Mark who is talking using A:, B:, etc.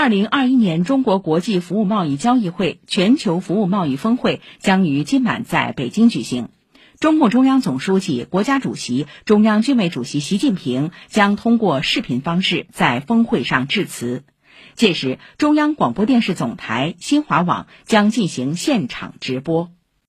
A: 二零二一年中国国际服务贸易交易会全球服务贸易峰会将于今晚在北京举行。中共中央总书记国家主席中央军委主席习近平将通过视频方式在峰会上致辞。届时中央广播电视总台新华网将进行现场直播。